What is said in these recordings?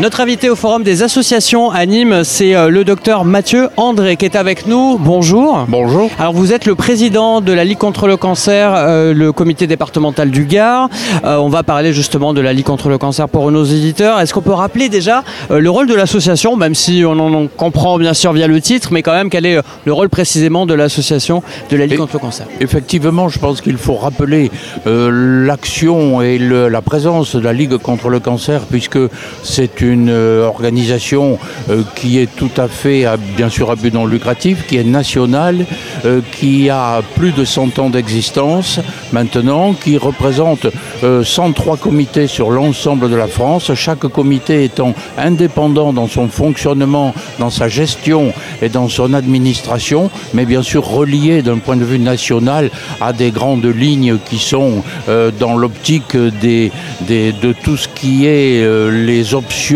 Notre invité au Forum des associations à Nîmes, c'est euh, le docteur Mathieu André qui est avec nous. Bonjour. Bonjour. Alors vous êtes le président de la Ligue contre le cancer, euh, le comité départemental du Gard. Euh, on va parler justement de la Ligue contre le cancer pour nos éditeurs. Est-ce qu'on peut rappeler déjà euh, le rôle de l'association, même si on en comprend bien sûr via le titre, mais quand même quel est le rôle précisément de l'association de la Ligue Et- contre le cancer? Effectivement, je pense qu'il faut rappeler l'action et le- la présence de la Ligue contre le cancer, puisque c'est une euh, organisation euh, qui est tout à fait, bien sûr, à but non lucratif, qui est nationale, euh, qui a plus de 100 ans d'existence maintenant, qui représente euh, 103 comités sur l'ensemble de la France, chaque comité étant indépendant dans son fonctionnement, dans sa gestion et dans son administration, mais bien sûr relié d'un point de vue national à des grandes lignes qui sont dans l'optique de tout ce qui est les options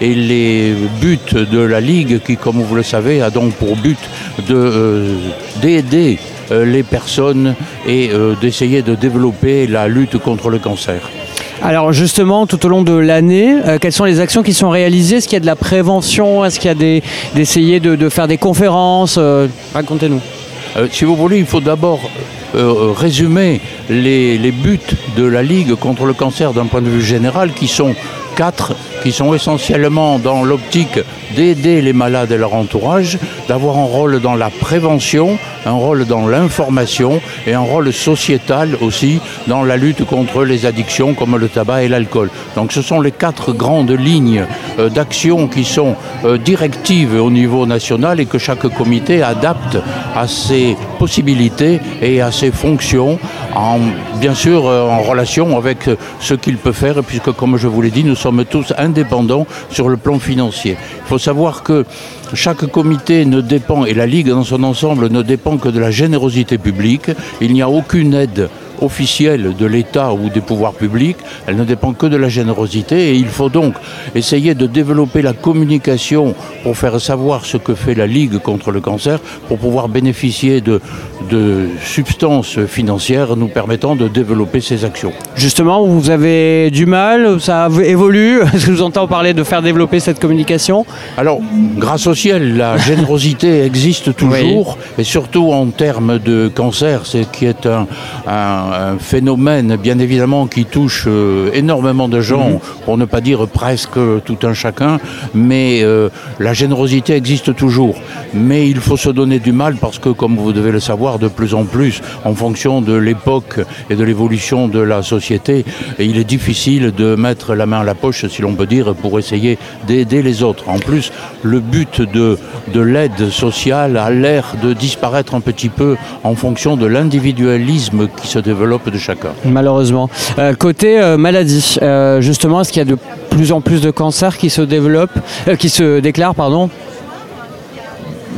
et les buts de la Ligue, qui, comme vous le savez, a donc pour but euh, d'aider euh, les personnes et euh, d'essayer de développer la lutte contre le cancer. Alors justement, tout au long de l'année, euh, quelles sont les actions qui sont réalisées? Est-ce qu'il y a de la prévention? Est-ce qu'il y a des, d'essayer de, de faire des conférences? Racontez-nous. Si vous voulez, il faut d'abord euh, résumer les, les buts de la Ligue contre le cancer d'un point de vue général, qui sont quatre, qui sont essentiellement dans l'optique d'aider les malades et leur entourage, d'avoir un rôle dans la prévention, un rôle dans l'information et un rôle sociétal aussi dans la lutte contre les addictions comme le tabac et l'alcool. Donc ce sont les quatre grandes lignes euh, d'action qui sont euh, directives au niveau national et que chaque comité adapte à ses possibilités et à ses fonctions, en, bien sûr euh, en relation avec ce qu'il peut faire, puisque comme je vous l'ai dit, nous sommes tous indépendants sur le plan financier. Il faut savoir que chaque comité ne dépend, et la Ligue dans son ensemble ne dépend que de la générosité publique. Il n'y a aucune aide officielle de l'État ou des pouvoirs publics, elle ne dépend que de la générosité et il faut donc essayer de développer la communication pour faire savoir ce que fait la Ligue contre le cancer, pour pouvoir bénéficier de, de substances financières nous permettant de développer ces actions. Justement, vous avez du mal, ça évolue. Est-ce que je vous entends parler de faire développer cette communication? Alors, grâce au ciel, la générosité existe toujours, et surtout en termes de cancer, c'est qui est un, un- un phénomène, bien évidemment, qui touche euh, énormément de gens, pour ne pas dire presque tout un chacun, mais euh, la générosité existe toujours. Mais il faut se donner du mal parce que, comme vous devez le savoir, de plus en plus, en fonction de l'époque et de l'évolution de la société, il est difficile de mettre la main à la poche, si l'on peut dire, pour essayer d'aider les autres. En plus, le but de, de l'aide sociale a l'air de disparaître un petit peu en fonction de l'individualisme qui se développe de chacun. Malheureusement. Euh, côté euh, maladie, euh, justement, est-ce qu'il y a de plus en plus de cancers qui se développent, euh, qui se déclarent, pardon?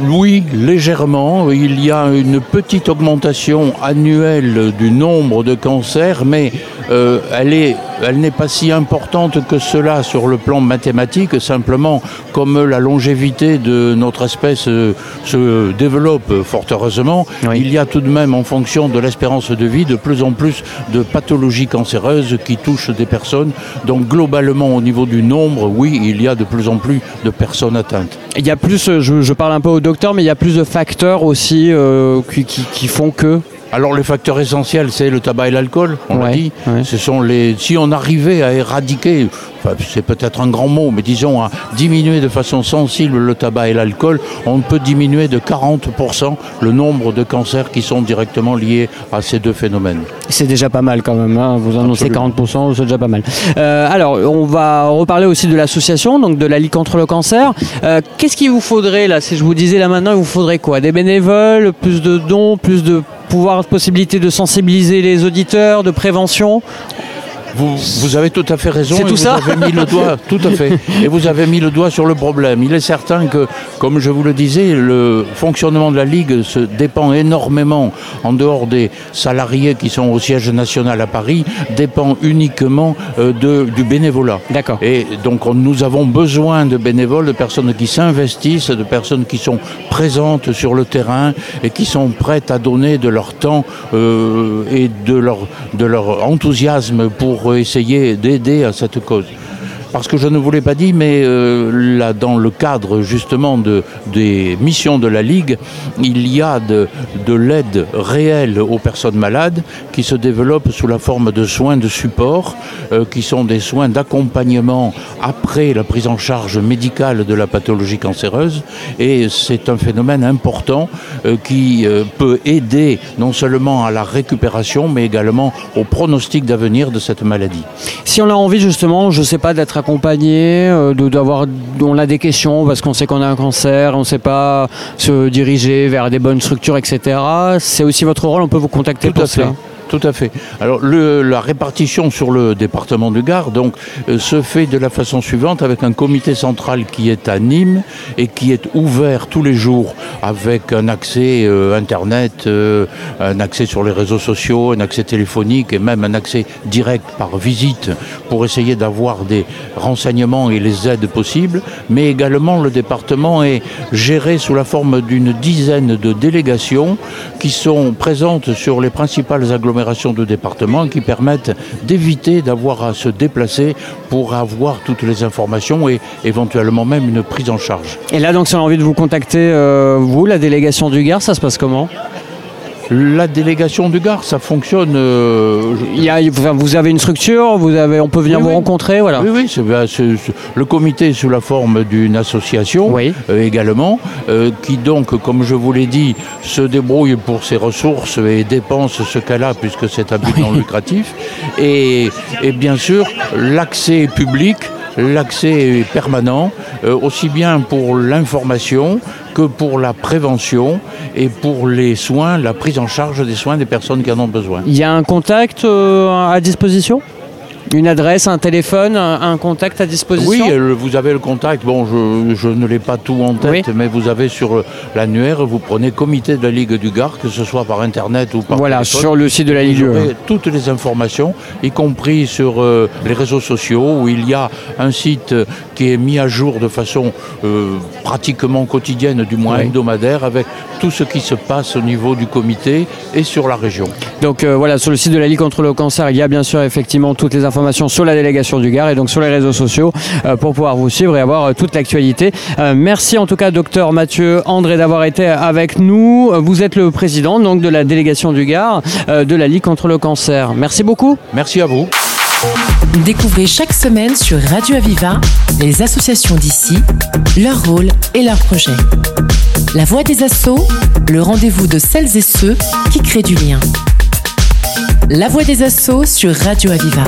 Oui, légèrement. Il y a une petite augmentation annuelle du nombre de cancers, mais euh, elle est- elle n'est pas si importante que cela sur le plan mathématique. Simplement, comme la longévité de notre espèce euh, se développe fort heureusement, Oui. il y a tout de même, en fonction de l'espérance de vie, de plus en plus de pathologies cancéreuses qui touchent des personnes. Donc, globalement, au niveau du nombre, oui, il y a de plus en plus de personnes atteintes. Il y a plus, euh, je, je parle un peu au docteur, mais il y a plus de facteurs aussi euh, qui, qui- qui font que. Alors les facteurs essentiels, c'est le tabac et l'alcool, on l'a dit. ouais. Ce sont les. Si on arrivait à éradiquer, enfin, c'est peut-être un grand mot, mais disons à diminuer de façon sensible le tabac et l'alcool, on peut diminuer de 40% le nombre de cancers qui sont directement liés à ces deux phénomènes. C'est déjà pas mal quand même, hein. vous annoncez Absolument. 40%, c'est déjà pas mal. Euh, alors, on va reparler aussi de l'association, donc de la Ligue contre le cancer. Euh, Qu'est-ce qu'il vous faudrait là? Si je vous disais là maintenant, il vous faudrait quoi? Des bénévoles, plus de dons, plus de pouvoir, possibilité de sensibiliser les auditeurs, de prévention vous, avez tout à fait raison. C'est tout vous ça avez mis le doigt, tout à fait. Et vous avez mis le doigt sur le problème. Il est certain que, comme je vous le disais, le fonctionnement de la Ligue se dépend énormément, en dehors des salariés qui sont au siège national à Paris, dépend uniquement euh, de, du bénévolat. D'accord. Et donc nous avons besoin de bénévoles, de personnes qui s'investissent, de personnes qui sont présentes sur le terrain et qui sont prêtes à donner de leur temps euh, et de leur, de leur enthousiasme pour essayer d'aider à cette cause parce que je ne vous l'ai pas dit, mais euh, là, dans le cadre justement de, des missions de la Ligue, il y a de, de l'aide réelle aux personnes malades qui se développe sous la forme de soins de support, euh, qui sont des soins d'accompagnement après la prise en charge médicale de la pathologie cancéreuse. Et c'est un phénomène important euh, qui peut aider non seulement à la récupération, mais également au pronostic d'avenir de cette maladie. Si on a envie justement, je ne sais pas, d'être accompagné, euh, de d'avoir, on a des questions parce qu'on sait qu'on a un cancer, on ne sait pas se diriger vers des bonnes structures, etc. C'est aussi votre rôle. On peut vous contacter Tout pour cela. Tout à fait. Alors le, la répartition sur le département du Gard donc, euh, se fait de la façon suivante avec un comité central qui est à Nîmes et qui est ouvert tous les jours avec un accès euh, Internet, euh, un accès sur les réseaux sociaux, un accès téléphonique et même un accès direct par visite pour essayer d'avoir des renseignements et les aides possibles. Mais également le département est géré sous la forme d'une dizaine de délégations qui sont présentes sur les principales agglomérations de département qui permettent d'éviter d'avoir à se déplacer pour avoir toutes les informations et éventuellement même une prise en charge. Et là, donc, si on a envie de vous contacter, euh, vous, la délégation du Gard, ça se passe comment? La délégation du Gard, ça fonctionne. euh, Il y a, enfin, Vous avez une structure, vous avez, on peut venir Oui, vous oui. rencontrer, voilà. Oui, oui, c'est- bah, c'est- c'est- le comité est sous la forme d'une association Oui. euh, également, euh, qui donc, comme je vous l'ai dit, se débrouille pour ses ressources et dépense ce qu'elle a, puisque c'est un but non lucratif. Et, et bien sûr, l'accès est public, l'accès est permanent, euh, aussi bien pour l'information que pour la prévention et pour les soins, la prise en charge des soins des personnes qui en ont besoin. Il y a un contact euh, à disposition? Une adresse, un téléphone, un, un contact à disposition Oui, euh, vous avez le contact. Bon, je, je ne l'ai pas tout en tête, Oui. mais vous avez sur euh, l'annuaire, vous prenez comité de la Ligue du Gard, que ce soit par internet ou par Voilà, téléphone. sur le site de la Ligue. Vous aurez toutes les informations, y compris sur euh, les réseaux sociaux, où il y a un site qui est mis à jour de façon euh, pratiquement quotidienne, du moins Oui. hebdomadaire, avec tout ce qui se passe au niveau du comité et sur la région. Donc euh, voilà, sur le site de la Ligue contre le cancer, il y a bien sûr effectivement toutes les informations sur la délégation du Gard et donc sur les réseaux sociaux euh, pour pouvoir vous suivre et avoir euh, toute l'actualité. Euh, merci en tout cas, docteur Mathieu André, d'avoir été avec nous. Vous êtes le président donc de la délégation du Gard euh, de la Ligue contre le cancer. Merci beaucoup. Merci à vous. Découvrez chaque semaine sur Radio Aviva les associations d'ici, leur rôle et leurs projets. La voix des assauts, le rendez-vous de celles et ceux qui créent du lien. La voix des assauts sur Radio Aviva.